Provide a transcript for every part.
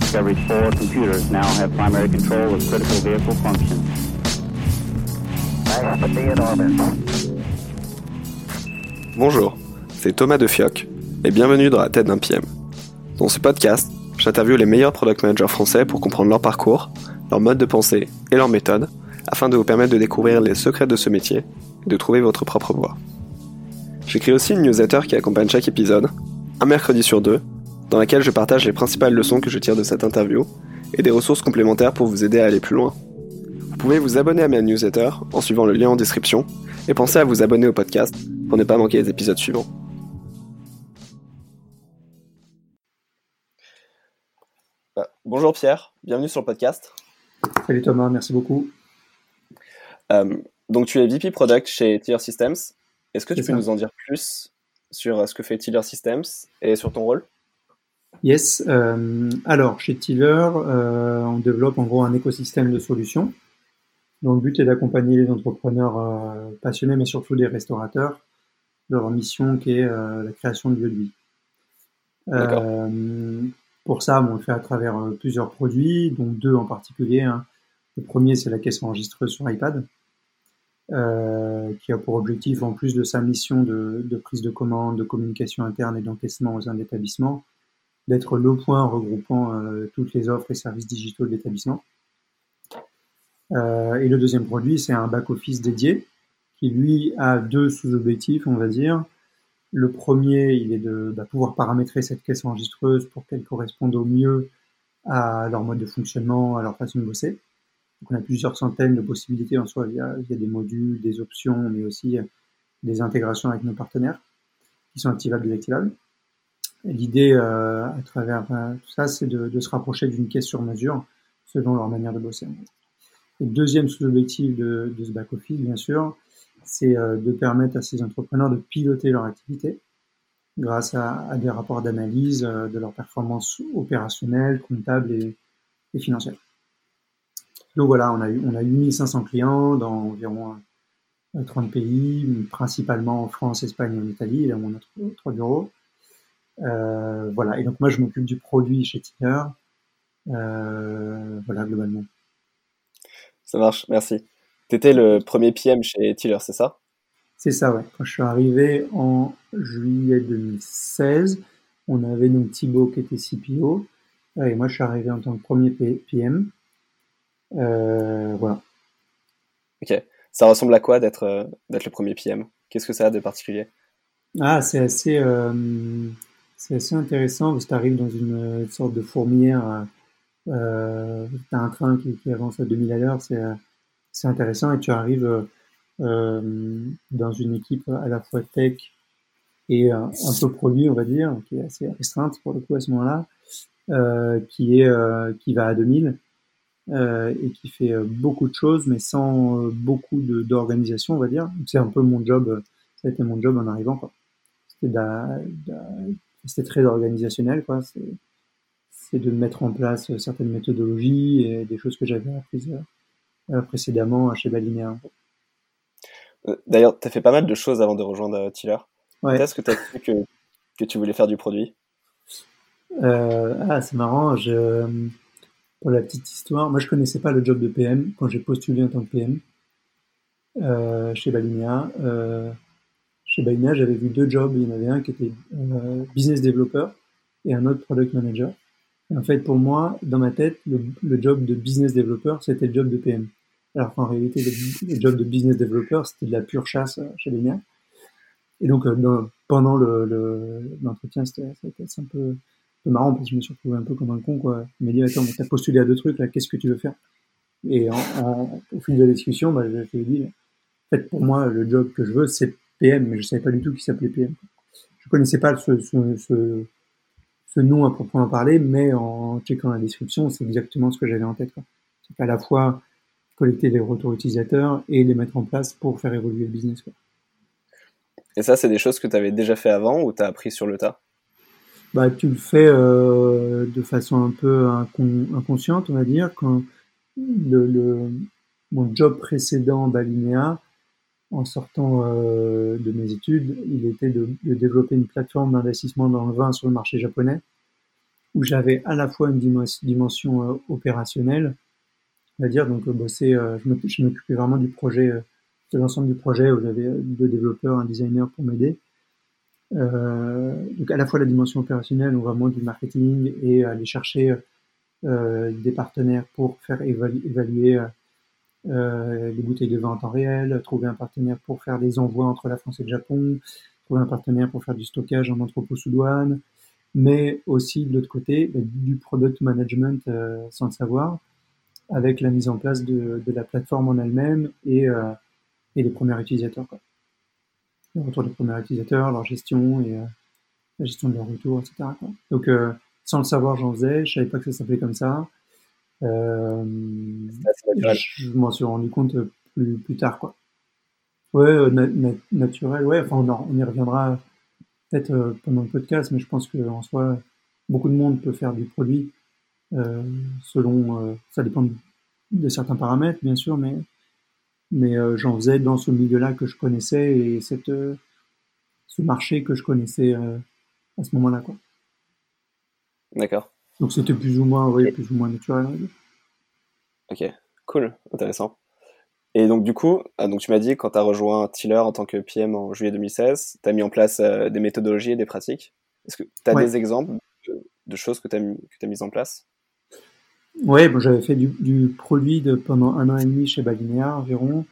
Discovery's four computers now have primary control of critical vehicle functions. Bonjour, c'est Thomas Defioc et bienvenue dans la tête d'un PM. Dans ce podcast, j'interviewe les meilleurs product managers français pour comprendre leur parcours, leur mode de pensée et leur méthode afin de vous permettre de découvrir les secrets de ce métier et de trouver votre propre voie. J'écris aussi une newsletter qui accompagne chaque épisode, un mercredi sur deux, dans laquelle je partage les principales leçons que je tire de cette interview et des ressources complémentaires pour vous aider à aller plus loin. Vous pouvez vous abonner à ma newsletter en suivant le lien en description et pensez à vous abonner au podcast pour ne pas manquer les épisodes suivants. Euh, bonjour Pierre, bienvenue sur le podcast. Salut Thomas, merci beaucoup. Euh, donc tu es VP Product chez Tiller Systems. Est-ce que tu peux nous en dire plus sur euh, ce que fait Tiller Systems et sur ton rôle? Yes. Euh, alors, chez Tiller, euh, on développe en gros un écosystème de solutions. dont le but est d'accompagner les entrepreneurs passionnés, mais surtout des restaurateurs, de leur mission qui est la création de lieux de vie. pour ça, on le fait à travers plusieurs produits, dont deux en particulier. Hein. Le premier, c'est la caisse enregistreuse sur iPad. Euh, qui a pour objectif, en plus de sa mission de, prise de commande, de communication interne et d'encaissement aux sein de d'être le point regroupant euh, toutes les offres et services digitaux de l'établissement. Euh, et le deuxième produit, c'est un back-office dédié qui, lui, a deux sous-objectifs, on va dire. Le premier, il est de bah, pouvoir paramétrer cette caisse enregistreuse pour qu'elle corresponde au mieux à leur mode de fonctionnement, à leur façon de bosser on a plusieurs centaines de possibilités en soi via, des modules, des options, mais aussi euh, des intégrations avec nos partenaires qui sont activables et désactivables. L'idée euh, à travers euh, tout ça, c'est de, se rapprocher d'une caisse sur mesure selon leur manière de bosser. Le deuxième sous-objectif de, ce back-office, bien sûr, c'est de permettre à ces entrepreneurs de piloter leur activité grâce à, des rapports d'analyse de leur performance opérationnelle, comptable et, et financière. Donc voilà, on a, eu, on a 8500 clients dans environ 30 euh, pays, principalement en France, Espagne et en Italie, là où on a trois bureaux. Euh, voilà, et donc moi je m'occupe du produit chez Tiller. Euh, voilà, globalement. Ça marche, merci. Tu étais le premier PM chez Tiller, c'est ça? C'est ça, ouais. Quand je suis arrivé en juillet 2016, on avait donc Thibaut qui était CPO, et moi je suis arrivé en tant que premier PM. Euh, voilà. Ok. Ça ressemble à quoi d'être euh, d'être le premier PM Qu'est-ce que ça a de particulier? Ah, c'est assez, euh, c'est assez intéressant parce que tu arrives dans une, sorte de fourmilière. Euh, tu as un train qui, qui, avance à 2000 à l'heure, c'est, c'est intéressant et tu arrives euh, dans une équipe à la fois tech et un, peu produit, on va dire, qui est assez restreinte pour le coup à ce moment-là, euh, qui, est, qui va à 2000 euh, et qui fait euh, beaucoup de choses, mais sans euh, beaucoup d'organisation, on va dire. C'est un peu mon job, ça a été mon job en arrivant. C'était, très organisationnel, quoi. C'est, de mettre en place certaines méthodologies et des choses que j'avais apprises précédemment chez Balinea. D'ailleurs, tu as fait pas mal de choses avant de rejoindre Tiller. Ouais. Est-ce que tu as cru que, que tu voulais faire du produit? Euh, Ah, c'est marrant. Je, pour la petite histoire, moi je connaissais pas le job de PM quand j'ai postulé en tant que PM euh, chez Balinea. Euh, chez Balinea, j'avais vu deux jobs. Il y en avait un qui était euh, business developer et un autre product manager. En fait, pour moi, dans ma tête, le, job de business developer, c'était le job de PM. Alors qu'en réalité, le, job de business developer, c'était de la pure chasse chez Balinea. Et donc, pendant l'entretien, le, c'était un peu c'est marrant parce que je me suis retrouvé un peu comme un con, quoi. Il m'a dit, attends, t'as postulé à deux trucs, là, qu'est-ce que tu veux faire? Et au fil de la discussion, bah, je lui ai dit, en fait, pour moi, le job que je veux, c'est PM, mais je savais pas du tout qu'il s'appelait PM. Je connaissais pas ce, ce, nom à proprement parler, mais en checkant la description, c'est exactement ce que j'avais en tête. C'est qu'à la fois collecter les retours utilisateurs et les mettre en place pour faire évoluer le business. Et ça, c'est des choses que tu avais déjà fait avant ou tu as appris sur le tas? Bah, tu le fais euh, de façon un peu inconsciente, on va dire. Quand le, le mon job précédent, Balinea, en sortant de mes études, il était de, de développer une plateforme d'investissement dans le vin sur le marché japonais, où j'avais à la fois une dimension opérationnelle, c'est-à-dire donc bosser, je m'occupais vraiment du projet, de l'ensemble du projet où j'avais deux développeurs, un designer pour m'aider. Donc à la fois la dimension opérationnelle, ou vraiment du marketing et aller chercher euh, des partenaires pour faire évaluer euh, les bouteilles de vin en temps réel, trouver un partenaire pour faire des envois entre la France et le Japon, trouver un partenaire pour faire du stockage en entrepôt sous douane, mais aussi de l'autre côté bah, du product management euh, sans le savoir, avec la mise en place de, de la plateforme en elle-même et, euh, et les premiers utilisateurs. Quoi. Le retour des premiers utilisateurs, leur gestion et euh, la gestion de leur retour, etc. Quoi. Donc sans le savoir, j'en faisais. Je savais pas que ça s'appelait comme ça. Euh, je, m'en suis rendu compte plus, plus tard, quoi. Ouais, euh, naturel, ouais. Enfin, on, y reviendra peut-être euh, pendant le podcast, mais je pense qu'en soi, beaucoup de monde peut faire du produit selon. ça dépend de, certains paramètres, bien sûr, mais mais j'en faisais dans ce milieu-là que je connaissais et cette ce marché que je connaissais à ce moment-là, quoi. D'accord. Donc c'était plus ou moins, oui, plus ou moins naturel. Ok, cool, intéressant. Et donc du coup, ah, donc tu m'as dit quand tu as rejoint Tiller en tant que PM en juillet 2016, tu as mis en place euh, des méthodologies et des pratiques. Est-ce que tu as des exemples de, choses que tu as, as mises en place? Oui, bon, j'avais fait du, produit de, pendant un an et demi chez Balinéa environ.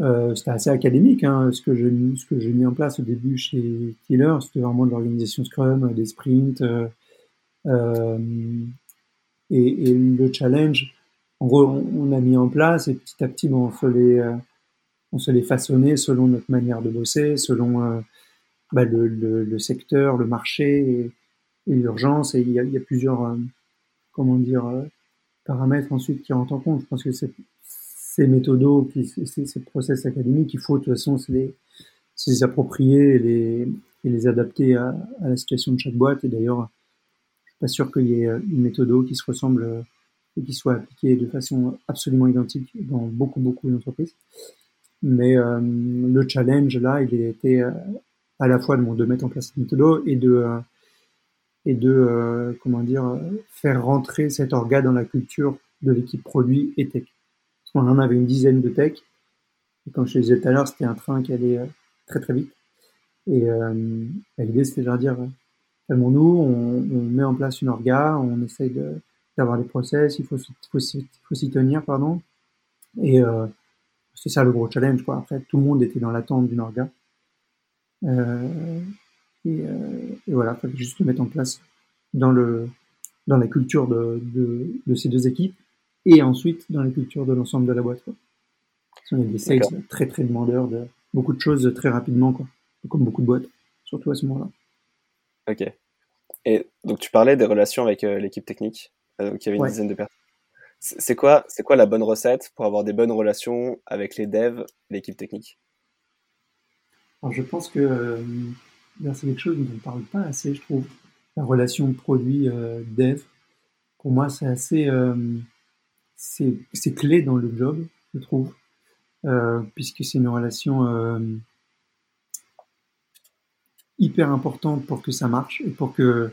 Euh, c'était assez académique, hein, ce que j'ai mis en place au début chez Tiller. C'était vraiment de l'organisation Scrum, des sprints, euh, euh, et, et, le challenge, en gros, on, a mis en place et petit à petit, bon, on se les, euh, on se les façonnait selon notre manière de bosser, selon euh, bah, le, le, le, secteur, le marché et, et l'urgence. Et il y a, il y a plusieurs, comment dire, paramètres ensuite qui rentrent en compte. Je pense que ces méthodos, ces, ces process académiques, il faut de toute façon se les, se les approprier et les, et les adapter à, à, la situation de chaque boîte. Et d'ailleurs, pas sûr qu'il y ait une méthode qui se ressemble euh, et qui soit appliquée de façon absolument identique dans beaucoup, beaucoup d'entreprises. Mais euh, le challenge, là, il était euh, à la fois de, de mettre en place cette méthode et de, et de comment dire, faire rentrer cet orga dans la culture de l'équipe produit et tech. Parce qu'on en avait une dizaine de tech. Et comme je te disais tout à l'heure, c'était un train qui allait très très vite. Et l'idée, c'était de leur dire, nous on, met en place une orga, on essaye d'avoir des process, il faut, faut, faut s'y tenir, pardon. Et euh, c'est ça le gros challenge, quoi. Après, tout le monde était dans l'attente d'une orga. Euh, et, euh, et, voilà, il fallait juste le mettre en place dans, le, dans la culture de, de, de, ces deux équipes et ensuite dans la culture de l'ensemble de la boîte. Quoi. On est des sales très très demandeurs de beaucoup de choses très rapidement, quoi. comme beaucoup de boîtes, surtout à ce moment-là. Ok. Et donc tu parlais des relations avec euh, l'équipe technique, euh, qui avait une dizaine de personnes. C'est quoi, c'est quoi la bonne recette pour avoir des bonnes relations avec les devs, l'équipe technique? Alors je pense que euh, c'est quelque chose dont on ne parle pas assez, je trouve. La relation produit-dev, pour moi, c'est assez, c'est clé dans le job, je trouve, puisque c'est une relation hyper importante pour que ça marche et pour que,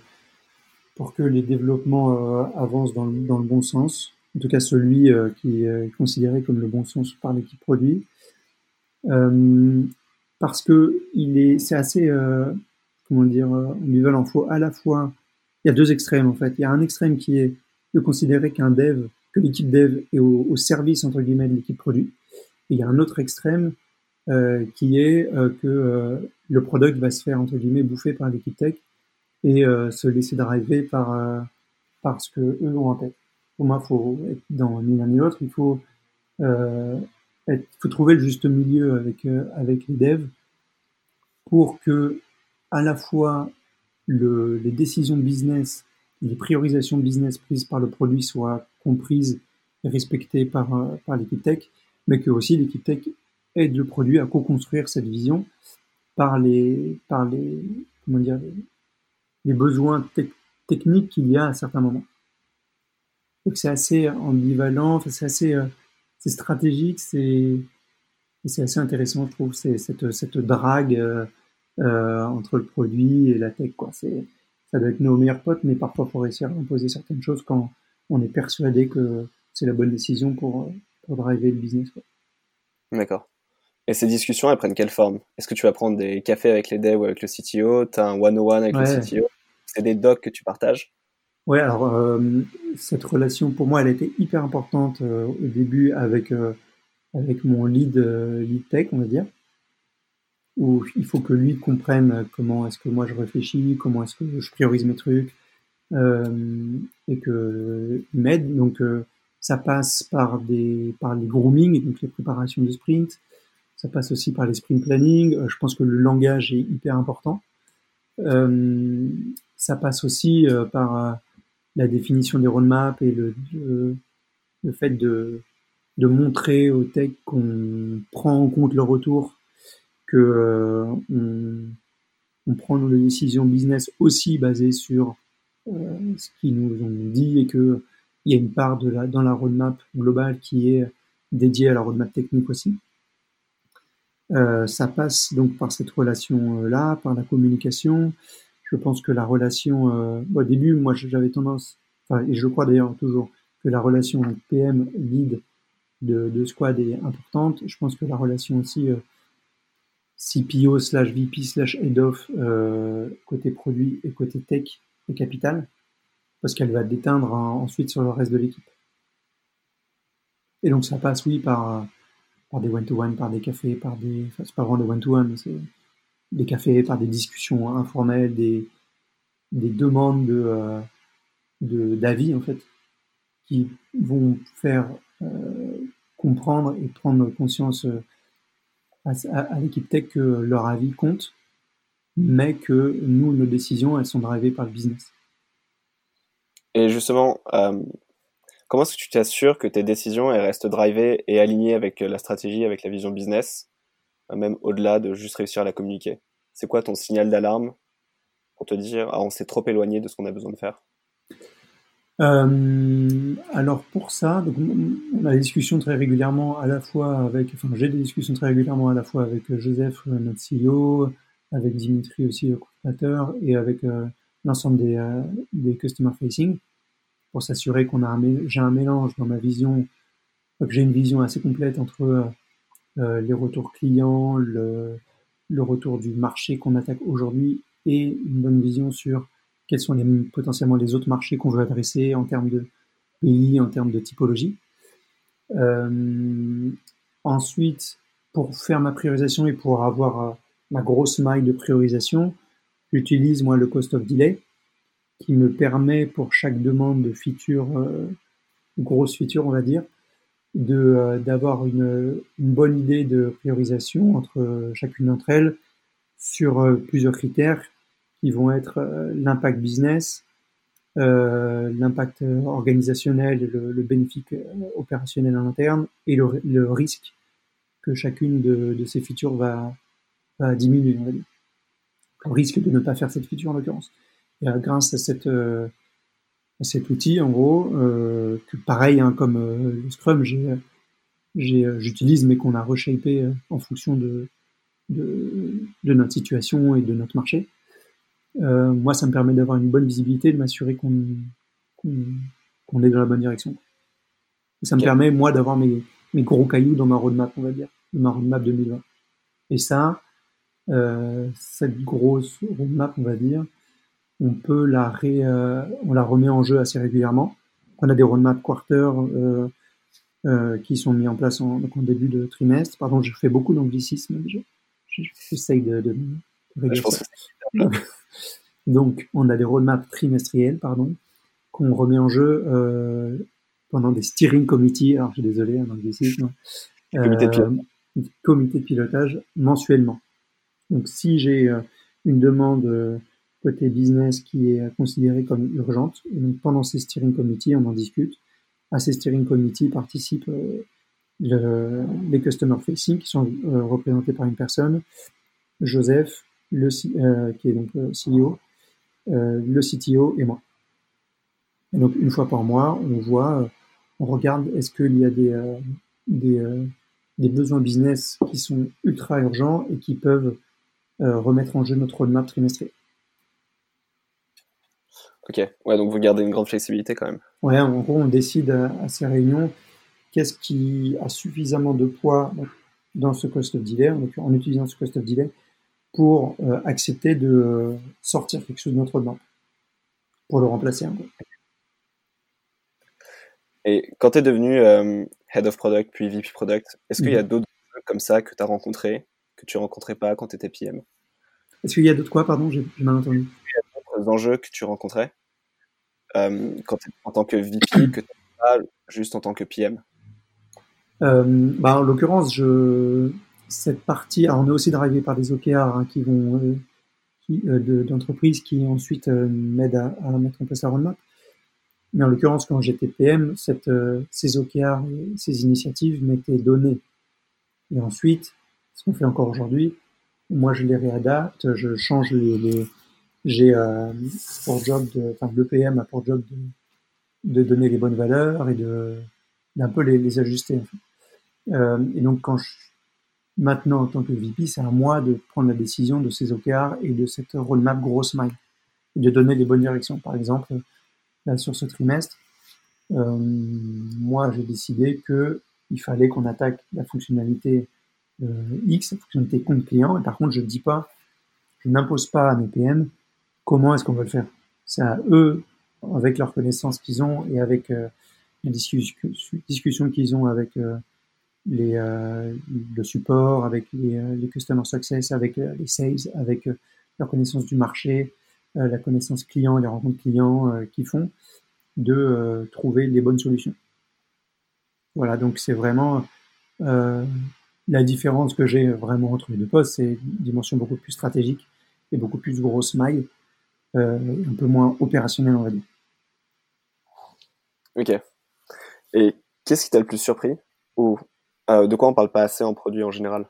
pour que les développements euh, avancent dans le, bon sens. En tout cas, celui euh, qui est considéré comme le bon sens par l'équipe produit. Euh, parce que il est, c'est assez, comment dire, ambivalent. Il faut à la fois, il y a deux extrêmes en fait. Il y a un extrême qui est de considérer qu'un dev, que l'équipe dev est au, service entre guillemets de l'équipe produit. Et il y a un autre extrême euh, qui est euh, que euh, le product va se faire entre guillemets bouffer par l'équipe tech et se laisser driver par par ce que eux ont en tête. Pour moi, faut être dans ni l'un l'autre. Il faut être, faut trouver le juste milieu avec avec les devs pour que à la fois le, les décisions business, les priorisations business prises par le produit soient comprises et respectées par, par l'équipe tech, mais que aussi l'équipe tech aide le produit à co-construire cette vision par les, par les, comment dire, les, besoins techniques qu'il y a à certains moments. Donc c'est assez ambivalent, c'est assez euh, c'est stratégique, c'est c'est assez intéressant, je trouve, c'est cette, cette drague euh, euh, entre le produit et la tech. Quoi. C'est, ça doit être nos meilleurs potes, mais parfois faut réussir à imposer certaines choses quand on est persuadé que c'est la bonne décision pour, pour driver le business. D'accord. Et ces discussions, elles prennent quelle forme? Est-ce que tu vas prendre des cafés avec les devs ou avec le CTO Tu as un one-on-one avec le CTO C'est des docs que tu partages? Ouais, alors euh, cette relation, pour moi, elle était hyper importante euh, au début avec, euh, avec mon lead, lead tech, on va dire, où il faut que lui comprenne comment est-ce que moi je réfléchis, comment est-ce que je priorise mes trucs, et que m'aide. Donc, ça passe par des par les grooming, donc les préparations de sprint. Ça passe aussi par les sprint planning. je pense que le langage est hyper important. ça passe aussi par la définition des roadmaps et le, le, fait de, de, montrer aux tech qu'on prend en compte le retour, que euh, on, prend nos décisions business aussi basées sur euh, ce qu'ils nous ont dit et que il y a une part de la, dans la roadmap globale qui est dédiée à la roadmap technique aussi. Euh, ça passe donc par cette relation-là, par la communication, je pense que la relation, euh, au début, moi j'avais tendance, et je crois d'ailleurs toujours, que la relation PM lead de, squad est importante. Je pense que la relation aussi euh, CPO slash VP slash head of euh, côté produit et côté tech est capitale parce qu'elle va déteindre ensuite sur le reste de l'équipe. Et donc ça passe, oui, par, des one-to-one, par des cafés, par des. Enfin, c'est pas vraiment des one-to-one, c'est des cafés, par des discussions informelles, des, des demandes de, euh, de, d'avis, en fait, qui vont faire euh, comprendre et prendre conscience euh, à, l'équipe tech que leur avis compte, mais que nous, nos décisions, elles sont drivées par le business. Et justement, comment est-ce que tu t'assures que tes décisions elles restent drivées et alignées avec la stratégie, avec la vision business? Même au-delà de juste réussir à la communiquer. C'est quoi ton signal d'alarme pour te dire ah, on s'est trop éloigné de ce qu'on a besoin de faire? Euh, alors pour ça, on a des discussions très régulièrement à la fois avec, enfin j'ai des discussions très régulièrement à la fois avec Joseph, notre CEO, avec Dimitri aussi, le cofondateur, et avec euh, l'ensemble des, euh, des customer facing, pour s'assurer qu'on a j'ai un mélange dans ma vision, que j'ai une vision assez complète entre euh, les retours clients, le, retour du marché qu'on attaque aujourd'hui et une bonne vision sur quels sont potentiellement les autres marchés qu'on veut adresser en termes de pays, en termes de typologie. Euh, ensuite, pour faire ma priorisation et pour avoir euh, ma grosse maille de priorisation, j'utilise moi le cost of delay qui me permet pour chaque demande de feature, grosse feature on va dire, euh, d'avoir une, une, bonne idée de priorisation entre euh, chacune d'entre elles sur euh, plusieurs critères qui vont être l'impact business, euh, l'impact organisationnel, le, le bénéfice opérationnel en interne et le, le risque que chacune de, de, ces features va, va diminuer, on va. Le risque de ne pas faire cette feature en l'occurrence. Grâce à cette, cet outil, en gros, euh, que pareil, hein, comme euh, le Scrum, euh, j'utilise, mais qu'on a reshapé en fonction de, de, de, notre situation et de notre marché. Euh, moi, ça me permet d'avoir une bonne visibilité, de m'assurer qu'on, est dans la bonne direction. Et ça me permet, moi, d'avoir mes, mes gros cailloux dans ma roadmap, on va dire, dans ma roadmap 2020. Et ça, cette grosse roadmap, on va dire, on peut la ré, euh, on la remet en jeu assez régulièrement. On a des roadmaps quarter euh, euh, qui sont mis en place en, donc en début de trimestre. Pardon, je fais beaucoup d'anglicisme. J'essaye de, de, de donc, on a des roadmaps trimestriels, pardon, qu'on remet en jeu euh, pendant des steering committees. Alors, je suis désolé, un anglicisme. Comité de, pilotage. comité de pilotage mensuellement. Donc, si j'ai une demande côté business qui est considérée comme urgente. Donc pendant ces steering committees, on en discute. À ces steering committees participent euh, le, les customer facing qui sont euh, représentés par une personne, Joseph, le, euh, qui est donc le CEO, le CTO et moi. Et donc une fois par mois, on voit, on regarde est-ce qu'il y a des, des, des besoins business qui sont ultra urgents et qui peuvent remettre en jeu notre roadmap trimestriel. Ok, ouais, donc vous gardez une grande flexibilité quand même. Ouais, en gros, on décide à, ces réunions qu'est-ce qui a suffisamment de poids dans ce cost of delay, en, utilisant ce cost of delay, pour euh, accepter de sortir quelque chose de notre banque, pour le remplacer. Et quand tu es devenu euh, Head of Product puis VP Product, est-ce qu'il y a mhm. d'autres comme ça que tu as rencontrés, que tu rencontrais pas quand tu étais PM Est-ce qu'il y a d'autres quoi, pardon, j'ai mal entendu Il y a d'autres enjeux que tu rencontrais? Euh, quand en tant que VP que tu pas juste en tant que PM euh, bah, En l'occurrence, je, cette partie, alors on est aussi drivé par des OKR hein, qui vont euh, qui, d'entreprises qui ensuite m'aident à, à, mettre en place la roadmap. Mais en l'occurrence, quand j'étais PM, cette, ces OKR ces initiatives m'étaient données. Et ensuite, ce qu'on fait encore aujourd'hui, moi je les réadapte, je change les, les, j'ai euh, pour job de, enfin l'EPM a pour job de, de, donner les bonnes valeurs et de d'un peu les, les ajuster. En euh, et donc quand je, maintenant en tant que VP, c'est à moi de prendre la décision de ces OKR et de cette roadmap grosse maille et de donner les bonnes directions. Par exemple, là sur ce trimestre, euh, moi j'ai décidé que il fallait qu'on attaque la fonctionnalité euh, X, la fonctionnalité compte client. Et par contre, je ne dis pas, je n'impose pas à mes PM comment est-ce qu'on va le faire? C'est à eux, avec leurs connaissances qu'ils ont et avec euh, les discussions qu'ils ont avec euh, euh, le support, avec les, les, customer success, avec les sales, avec leur connaissance du marché, la connaissance client, les rencontres clients qu'ils font, de trouver les bonnes solutions. Voilà, donc c'est vraiment la différence que j'ai vraiment entre les deux postes, c'est une dimension beaucoup plus stratégique et beaucoup plus grosse maille euh, un peu moins opérationnel, on va dire. Ok. Et qu'est-ce qui t'a le plus surpris Ou euh, de quoi on parle pas assez en produit en général?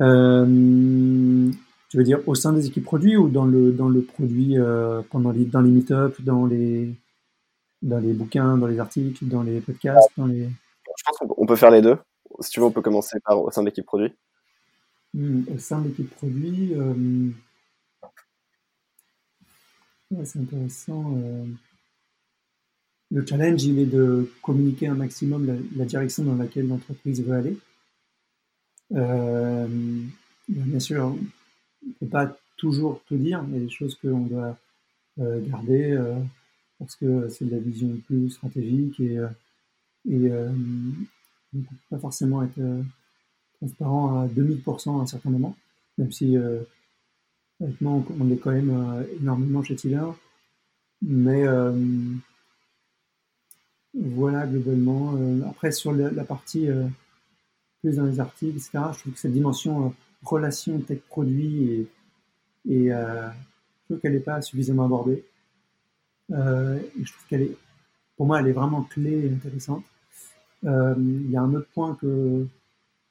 Euh, Tu veux dire au sein des équipes produits ou dans le, dans le produit pendant les, dans les meet-ups, dans les, dans les bouquins, dans les articles, dans les podcasts dans les... Je pense qu'on peut faire les deux. Si tu veux, on peut commencer par au sein de l'équipe produit. Hmm, au sein de l'équipe produit, c'est intéressant. Euh. Le challenge, il est de communiquer un maximum la, direction dans laquelle l'entreprise veut aller. Euh, bien sûr, on ne peut pas toujours tout dire. Il y a des choses qu'on doit euh, garder parce que c'est de la vision plus stratégique et, et on ne peut pas forcément être transparent à 2000% à un certain moment, même si Honnêtement, on est quand même euh, énormément chez Tiller. Mais euh, voilà, globalement. Euh, après, sur la, partie plus dans les articles, etc., je trouve que cette dimension relation tech-produit, et, je trouve qu'elle n'est pas suffisamment abordée. et je trouve qu'elle est, pour moi, elle est vraiment clé et intéressante. Il y a un autre point que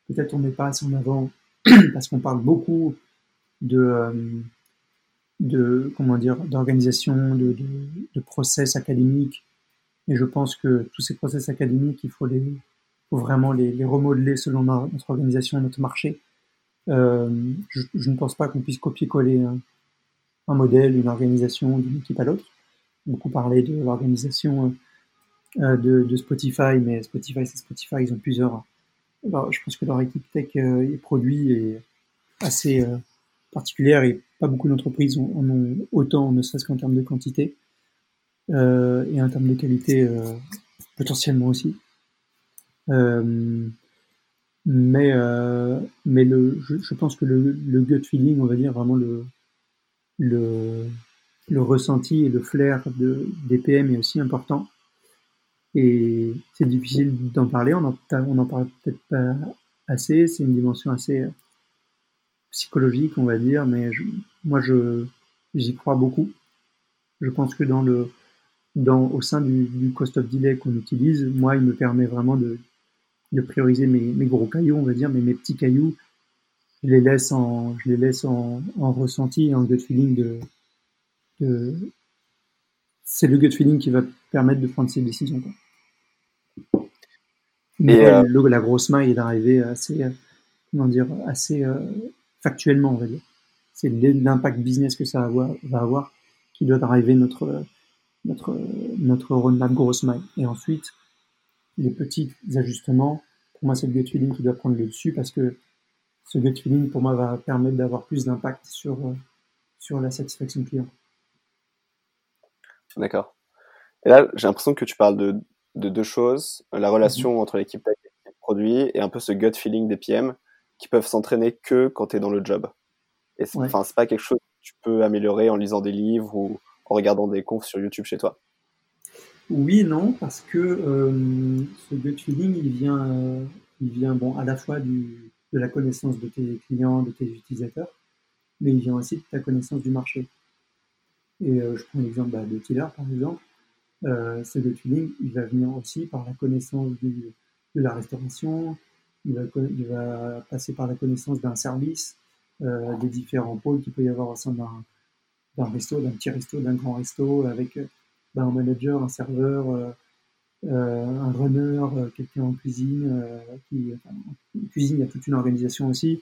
peut-être on met pas assez en avant, parce qu'on parle beaucoup de, euh, de comment dire, d'organisation, de, de, de, process académiques. Et je pense que tous ces process académiques, il faut, les, faut vraiment les, les remodeler selon notre organisation, notre marché. Euh, je, je, ne pense pas qu'on puisse copier-coller un, un, modèle, une organisation d'une équipe à l'autre. Beaucoup parlé de l'organisation euh, de, de, Spotify, mais Spotify, c'est Spotify, ils ont plusieurs. Alors, je pense que leur équipe tech euh, et produit est assez, euh, particulière et pas beaucoup d'entreprises en ont autant, ne serait-ce qu'en termes de quantité euh, et en termes de qualité euh, potentiellement aussi. Euh, mais le, je, pense que le, gut feeling, on va dire vraiment le le, ressenti et le flair de, des PM est aussi important. Et c'est difficile d'en parler, on en, on en parle peut-être pas assez, c'est une dimension assez psychologique, on va dire, mais moi, je, j'y crois beaucoup. Je pense que dans le, dans, au sein du, du cost of delay qu'on utilise, moi, il me permet vraiment de, de prioriser mes, mes, gros cailloux, on va dire, mais mes petits cailloux, je les laisse en, je les laisse en, en ressenti, en gut feeling de, de c'est le gut feeling qui va permettre de prendre ces décisions. Quoi. Mais la grosse maille est d'arriver assez, comment dire, assez factuellement, on va dire. C'est l'impact business que ça va avoir qui doit driver notre, notre, notre roadmap grosse maille. Et ensuite, les petits ajustements, pour moi, c'est le gut feeling qui doit prendre le dessus parce que ce gut feeling, pour moi, va permettre d'avoir plus d'impact sur, sur la satisfaction client. D'accord. Et là, j'ai l'impression que tu parles de, de deux choses la relation mhm. entre l'équipe tech et le produit et un peu ce gut feeling des PM qui peuvent s'entraîner que quand tu es dans le job. Et c'est c'est pas quelque chose que tu peux améliorer en lisant des livres ou en regardant des confs sur YouTube chez toi. Oui, non, parce que euh, ce gut feeling, il vient, euh, il vient bon, à la fois du, de la connaissance de tes clients, de tes utilisateurs, mais il vient aussi de ta connaissance du marché. Et euh, je prends l'exemple bah, de Tiller, par exemple. Ce gut feeling, il va venir aussi par la connaissance du, de la restauration, il va, passer par la connaissance d'un service, euh, des différents pôles qu'il peut y avoir au sein d'un resto, d'un petit resto, d'un grand resto, avec bah, un manager, un serveur, euh, euh, un runner, quelqu'un en cuisine. en cuisine, il y a toute une organisation aussi.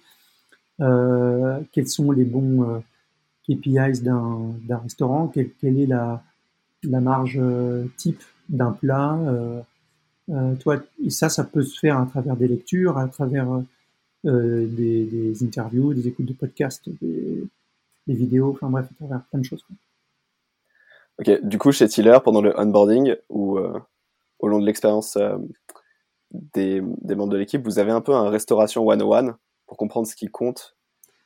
quels sont les bons KPIs d'un restaurant? Quelle, est la, marge type d'un plat euh, toi, et ça, ça peut se faire à travers des lectures, à travers euh, des, des, interviews, des écoutes de podcasts, des, des, vidéos, enfin bref, à travers plein de choses. Quoi. Ok, du coup, chez Tiller, pendant le onboarding ou euh, au long de l'expérience euh, des, des, membres de l'équipe, vous avez un peu un restauration 101 pour comprendre ce qui compte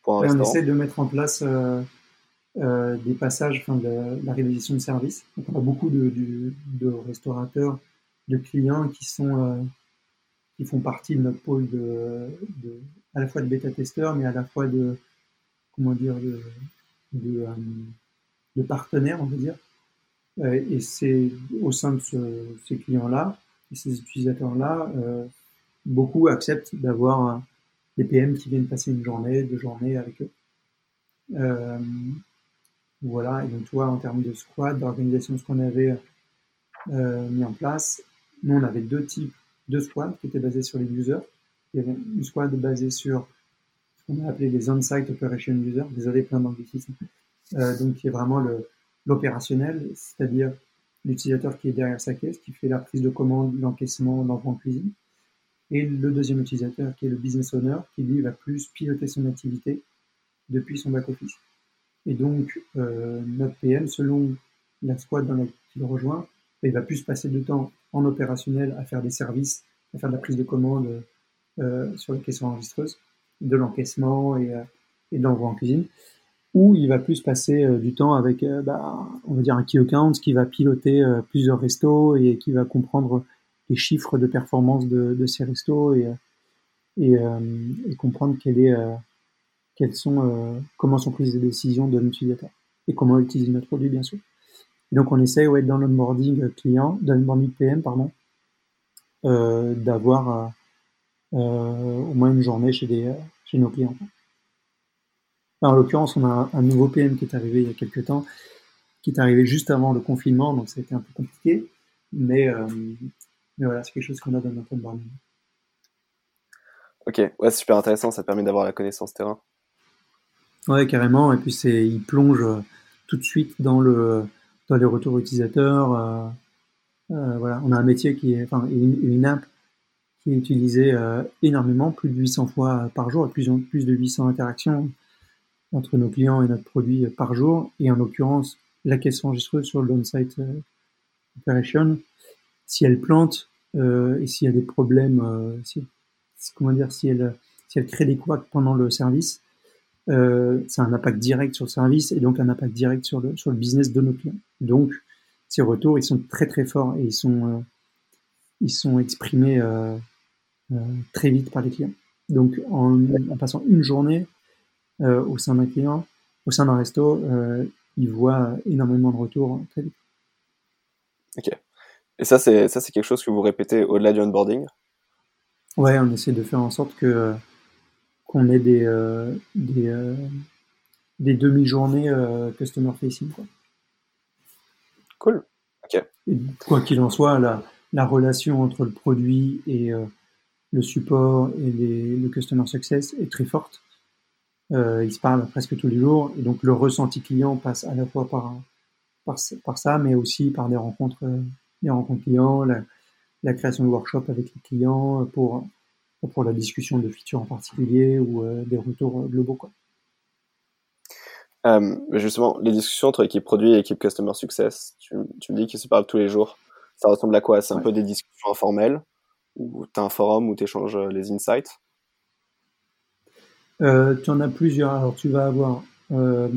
pour un restaurant On essaie de mettre en place euh, euh, des passages, enfin, de, la réalisation de services. Donc, on a beaucoup de, de, de restaurateurs de clients qui sont euh, qui font partie de notre pôle de, à la fois de bêta-testeurs, mais à la fois de comment dire de, de, euh, partenaires, on va dire. Euh, et c'est au sein de ces clients-là et ces utilisateurs-là, beaucoup acceptent d'avoir des PM qui viennent passer une journée, deux journées avec eux. voilà, et donc toi, en termes de squad, d'organisation, ce qu'on avait mis en place, nous, on avait deux types de squads qui étaient basés sur les users. Il y avait une squad basée sur ce qu'on a appelé les on-site operation users. Désolé, plein d'anglicismes. Euh, donc, qui est vraiment l'opérationnel, c'est-à-dire l'utilisateur qui est derrière sa caisse, qui fait la prise de commande, l'encaissement, l'envoi en cuisine. Et le deuxième utilisateur, qui est le business owner, qui lui va plus piloter son activité depuis son back-office. Et donc, euh, notre PM, selon la squad dans laquelle il rejoint, il va plus passer de temps en opérationnel à faire des services, à faire de la prise de commande euh, sur les caisses enregistreuses, de l'encaissement et, euh, et de l'envoi en cuisine, ou il va plus passer euh, du temps avec, euh, bah, on va dire, un key account qui va piloter euh, plusieurs restos et qui va comprendre les chiffres de performance de, de ces restos et, et, et comprendre quel est, quelles sont, comment sont prises les décisions de l'utilisateur et comment utiliser notre produit, bien sûr donc, on essaye, ouais, dans l'onboarding client, dans l'onboarding PM, pardon, euh, d'avoir euh, au moins une journée chez, des, chez nos clients. en l'occurrence, on a un, nouveau PM qui est arrivé il y a quelques temps, qui est arrivé juste avant le confinement, donc ça a été un peu compliqué, mais, euh, mais voilà, c'est quelque chose qu'on a dans notre onboarding. Ok, ouais, c'est super intéressant, ça permet d'avoir la connaissance terrain. Ouais, carrément, et puis c'est, il plonge tout de suite dans le, les retours utilisateurs. Euh, euh, voilà, on a un métier qui est, enfin, une, app qui est utilisée euh, énormément, plus de 800 fois par jour, et plus, plus de 800 interactions entre nos clients et notre produit par jour. Et en l'occurrence, la caisse enregistreuse sur le on-site operation, si elle plante et s'il y a des problèmes, si, comment dire, si elle, si elle crée des couacs pendant le service, euh, c'est un impact direct sur le service et donc un impact direct sur le, sur le business de nos clients. Donc, ces retours, ils sont très très forts et ils sont, euh, ils sont exprimés euh, euh, très vite par les clients. Donc, en, en passant une journée au sein d'un client, au sein d'un resto, ils voient énormément de retours très vite. Ok. Et ça, c'est ça, c'est quelque chose que vous répétez au-delà du onboarding? Ouais, on essaie de faire en sorte que qu'on ait des, euh, des, euh, des demi-journées euh, customer facing. Quoi. Cool. Ok. quoi qu'il en soit, la, la relation entre le produit et, le support et le customer success est très forte. Ils se parlent presque tous les jours et donc le ressenti client passe à la fois par, par, par ça, mais aussi par des rencontres, des rencontres clients, la, la création de workshops avec les clients pour, pour la discussion de features en particulier ou euh, des retours globaux. Quoi. Euh, justement, les discussions entre équipe produit et équipe customer success, tu, tu me dis qu'ils se parlent tous les jours. Ça ressemble à quoi? C'est un peu des discussions informelles où tu as un forum où tu échanges euh, les insights? Euh, Tu en as plusieurs. Alors, tu vas avoir euh,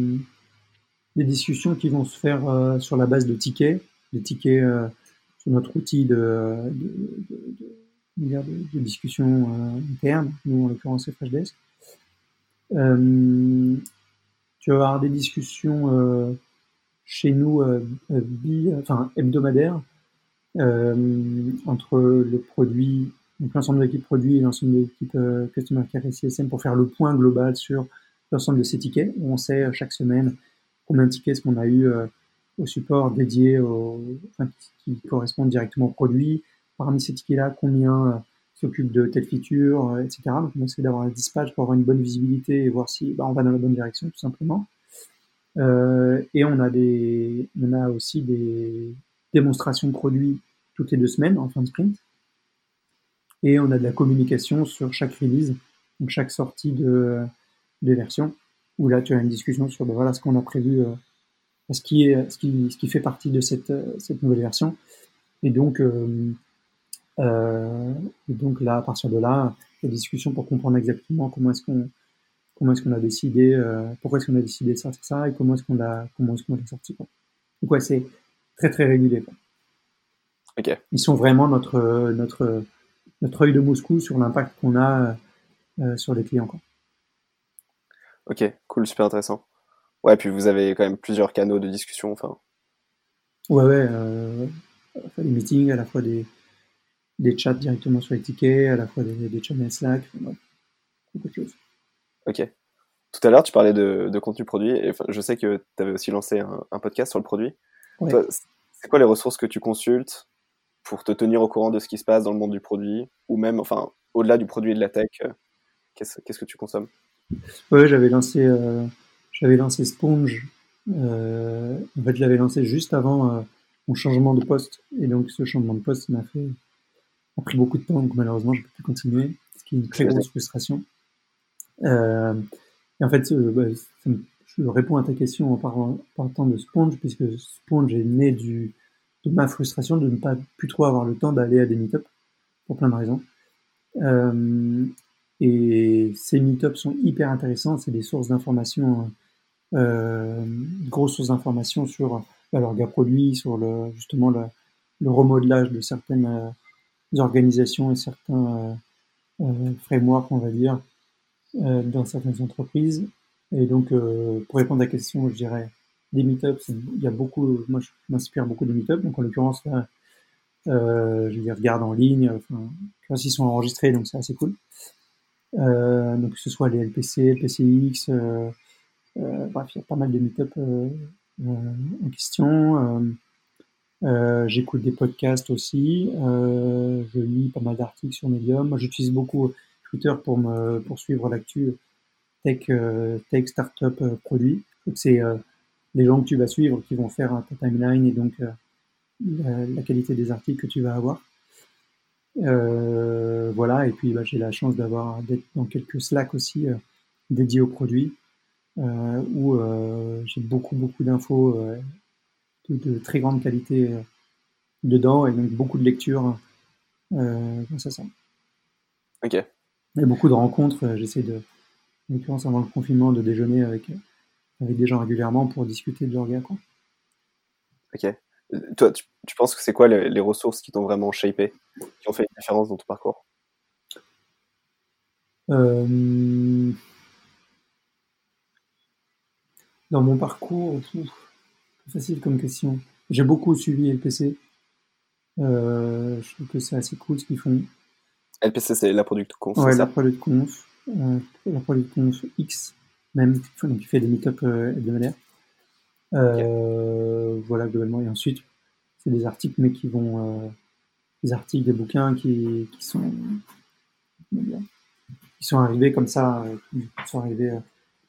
des discussions qui vont se faire sur la base de tickets, des tickets sur notre outil de, de, de, de discussion interne, nous en l'occurrence c'est FreshDesk. tu vas avoir des discussions chez nous bi, enfin, hebdomadaires euh, entre le produit, l'ensemble de l'équipe produit et l'ensemble de l'équipe euh, Customer Care et CSM pour faire le point global sur l'ensemble de ces tickets. On sait euh, chaque semaine combien de tickets qu'on a eu au support dédié qui, qui, correspondent directement au produit. Parmi ces tickets-là, combien s'occupe de telle feature, etc. Donc on essaie d'avoir un dispatch pour avoir une bonne visibilité et voir si bah, on va dans la bonne direction tout simplement. Euh, et on a des, on a aussi des, démonstration de produits toutes les deux semaines en fin de sprint. Et on a de la communication sur chaque release, donc chaque sortie de, version, où là tu as une discussion sur ben voilà ce qu'on a prévu, euh, ce, qui fait partie de cette, nouvelle version. Et donc, euh, euh, et donc là, à partir de là, il y a des discussions pour comprendre exactement comment est-ce qu'on comment est-ce qu'on a décidé, euh, pourquoi est-ce qu'on a décidé de sortir ça et comment est-ce qu'on l'a comment est-ce qu'on l'a sorti. Quoi. Donc ouais, c'est très très régulier. Quoi. Okay. Ils sont vraiment notre notre notre œil de Moscou sur l'impact qu'on a euh, sur les clients. Quoi. Ok, cool, super intéressant. Ouais, puis vous avez quand même plusieurs canaux de discussion, enfin. Ouais, ouais, euh, à la fois des meetings, à la fois des, des chats directement sur les tickets, à la fois des, des channels Slack, beaucoup de choses. Ok. Tout à l'heure, tu parlais de, de contenu produit, et je sais que tu avais aussi lancé un, un, podcast sur le produit. Ouais. C'est quoi les ressources que tu consultes pour te tenir au courant de ce qui se passe dans le monde du produit, ou même, enfin, au-delà du produit et de la tech, euh, qu'est-ce que tu consommes? Ouais, j'avais lancé, euh, j'avais lancé Sponge. Euh, en fait, je l'avais lancé juste avant euh, mon changement de poste, et donc ce changement de poste m'a fait a pris beaucoup de temps, donc malheureusement, je peux plus continuer, ce qui est une très grosse frustration. Euh, et en fait, bah, me, je réponds à ta question en parlant, partant de Sponge, puisque Sponge est né du, de ma frustration de ne pas plus trop avoir le temps d'aller à des meet-ups, pour plein de raisons. Euh, et ces meet-ups sont hyper intéressants, c'est des sources d'informations, euh, grosses sources d'informations sur bah, leur gars produit, sur le, justement le, le remodelage de certaines euh, organisations et certains euh, euh, frameworks, on va dire, euh, dans certaines entreprises. Et donc, pour répondre à la question, je dirais des meetups, il y a beaucoup, moi je m'inspire beaucoup de meetups, donc en l'occurrence euh, je les regarde en ligne, enfin, ils sont enregistrés, donc c'est assez cool. Donc que ce soit les LPC, LPCX, bref, il y a pas mal de meetups en question. J'écoute des podcasts aussi, je lis pas mal d'articles sur Medium. J'utilise beaucoup Twitter pour me suivre l'actu tech, tech, startup, produit. C'est les gens que tu vas suivre qui vont faire ta timeline et donc euh, la, qualité des articles que tu vas avoir. Euh, voilà, et puis bah, j'ai la chance d'avoir d'être dans quelques Slack aussi euh, dédiés aux produits euh, où euh, j'ai beaucoup beaucoup d'infos euh, de, de, très grande qualité dedans et donc beaucoup de lectures grâce à ça. Ok. Et beaucoup de rencontres. J'essaie de, en l'occurrence avant le confinement, de déjeuner avec avec des gens régulièrement pour discuter de leur gars. Quoi. Ok. Toi, tu, tu penses que c'est quoi les, les, ressources qui t'ont vraiment shapé, qui ont fait une différence dans ton parcours? Euh... Dans mon parcours, facile comme question. J'ai beaucoup suivi LPC. Euh, je trouve que c'est assez cool ce qu'ils font. LPC, c'est la Product Conf. Ouais, la Product Conf. Euh, la Product Conf X même donc il fait des meet-up euh, hebdomadaires. Euh, okay. Voilà globalement et ensuite c'est des articles mais qui vont des articles des bouquins qui, qui sont qui sont arrivés comme ça, qui sont arrivés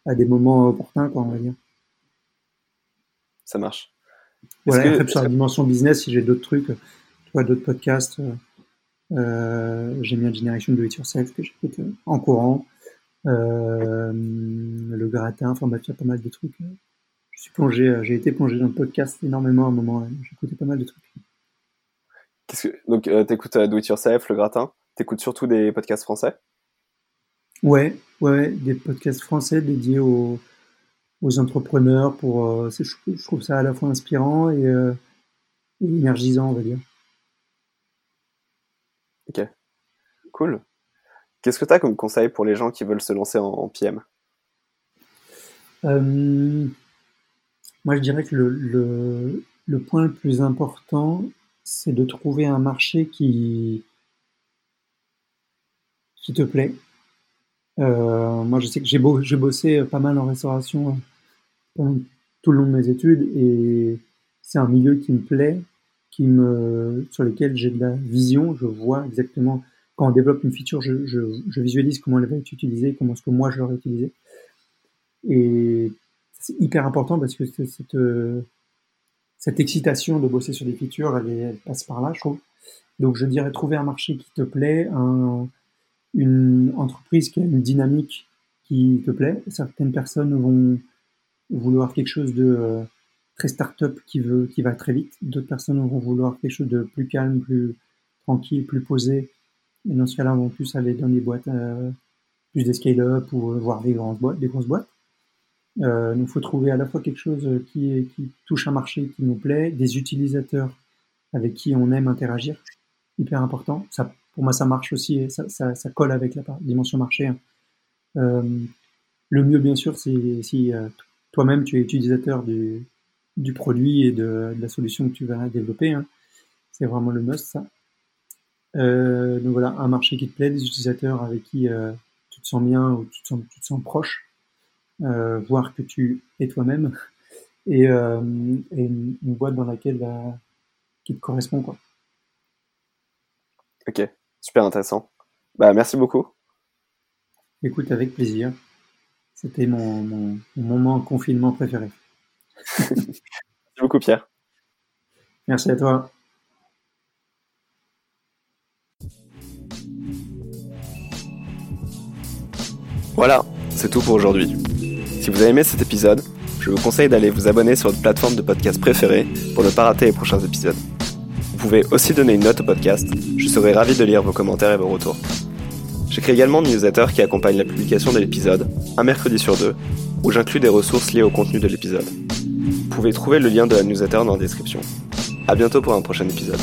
à des moments opportuns, quoi, on va dire. Ça marche. Voilà, après, sur la dimension business, si j'ai d'autres trucs, toi, d'autres podcasts, euh, j'ai mis Generation Do It Yourself que j'écoute en courant. Euh, le gratin, enfin bref, il y a pas mal de trucs. Je suis plongé, j'ai été plongé dans le podcast énormément à un moment, j'écoutais pas mal de trucs. Que, donc, euh, t'écoutes Do It Yourself, le gratin, t'écoutes surtout des podcasts français? Ouais, ouais, des podcasts français dédiés aux, aux entrepreneurs. Pour, je, trouve ça à la fois inspirant et, et énergisant, on va dire. Ok, cool. Qu'est-ce que tu as comme conseil pour les gens qui veulent se lancer en, PM euh, Moi, je dirais que le, le, point le plus important, c'est de trouver un marché qui, qui te plaît. Euh, moi, je sais que j'ai beau, bossé pas mal en restauration euh, pendant tout le long de mes études et c'est un milieu qui me plaît qui me, sur lesquels j'ai de la vision, je vois exactement quand on développe une feature, je, je, je visualise comment elle va être utilisée, comment est-ce que moi je l'aurais utilisée. Et c'est hyper important parce que cette, cette excitation de bosser sur des features, elle, elle, passe par là, je trouve. Donc je dirais trouver un marché qui te plaît, un, une entreprise qui a une dynamique qui te plaît. Certaines personnes vont vouloir quelque chose de très start-up qui veut, qui va très vite. D'autres personnes vont vouloir quelque chose de plus calme, plus tranquille, plus posé. Et dans ce cas-là, vont plus aller dans des boîtes, euh, plus des scale-up ou euh, voir des grosses boîtes, des grosses boîtes. Euh, il faut trouver à la fois quelque chose qui, qui touche un marché qui nous plaît, des utilisateurs avec qui on aime interagir, hyper important. Ça, pour moi, ça marche aussi, ça, ça, colle avec la dimension marché. Hein. Euh, le mieux, bien sûr, c'est si euh, toi-même tu es utilisateur du, du produit et de, la solution que tu vas développer. Hein. C'est vraiment le must, ça. Euh, donc voilà, un marché qui te plaît, des utilisateurs avec qui tu te sens bien ou tu te sens, proche, euh, voir que tu es toi-même, et, une, boîte dans laquelle euh, qui te correspond. Quoi. Ok, super intéressant. Bah, merci beaucoup. Écoute, avec plaisir. C'était mon, mon, mon moment confinement préféré. Merci beaucoup, Pierre. Merci à toi. Voilà, c'est tout pour aujourd'hui. Si vous avez aimé cet épisode, je vous conseille d'aller vous abonner sur votre plateforme de podcast préférée pour ne pas rater les prochains épisodes. Pouvez aussi donner une note au podcast, je serai ravi de lire vos commentaires et vos retours. J'écris également une newsletter qui accompagne la publication de l'épisode, un mercredi sur deux, où j'inclus des ressources liées au contenu de l'épisode. Vous pouvez trouver le lien de la newsletter dans la description. A bientôt pour un prochain épisode.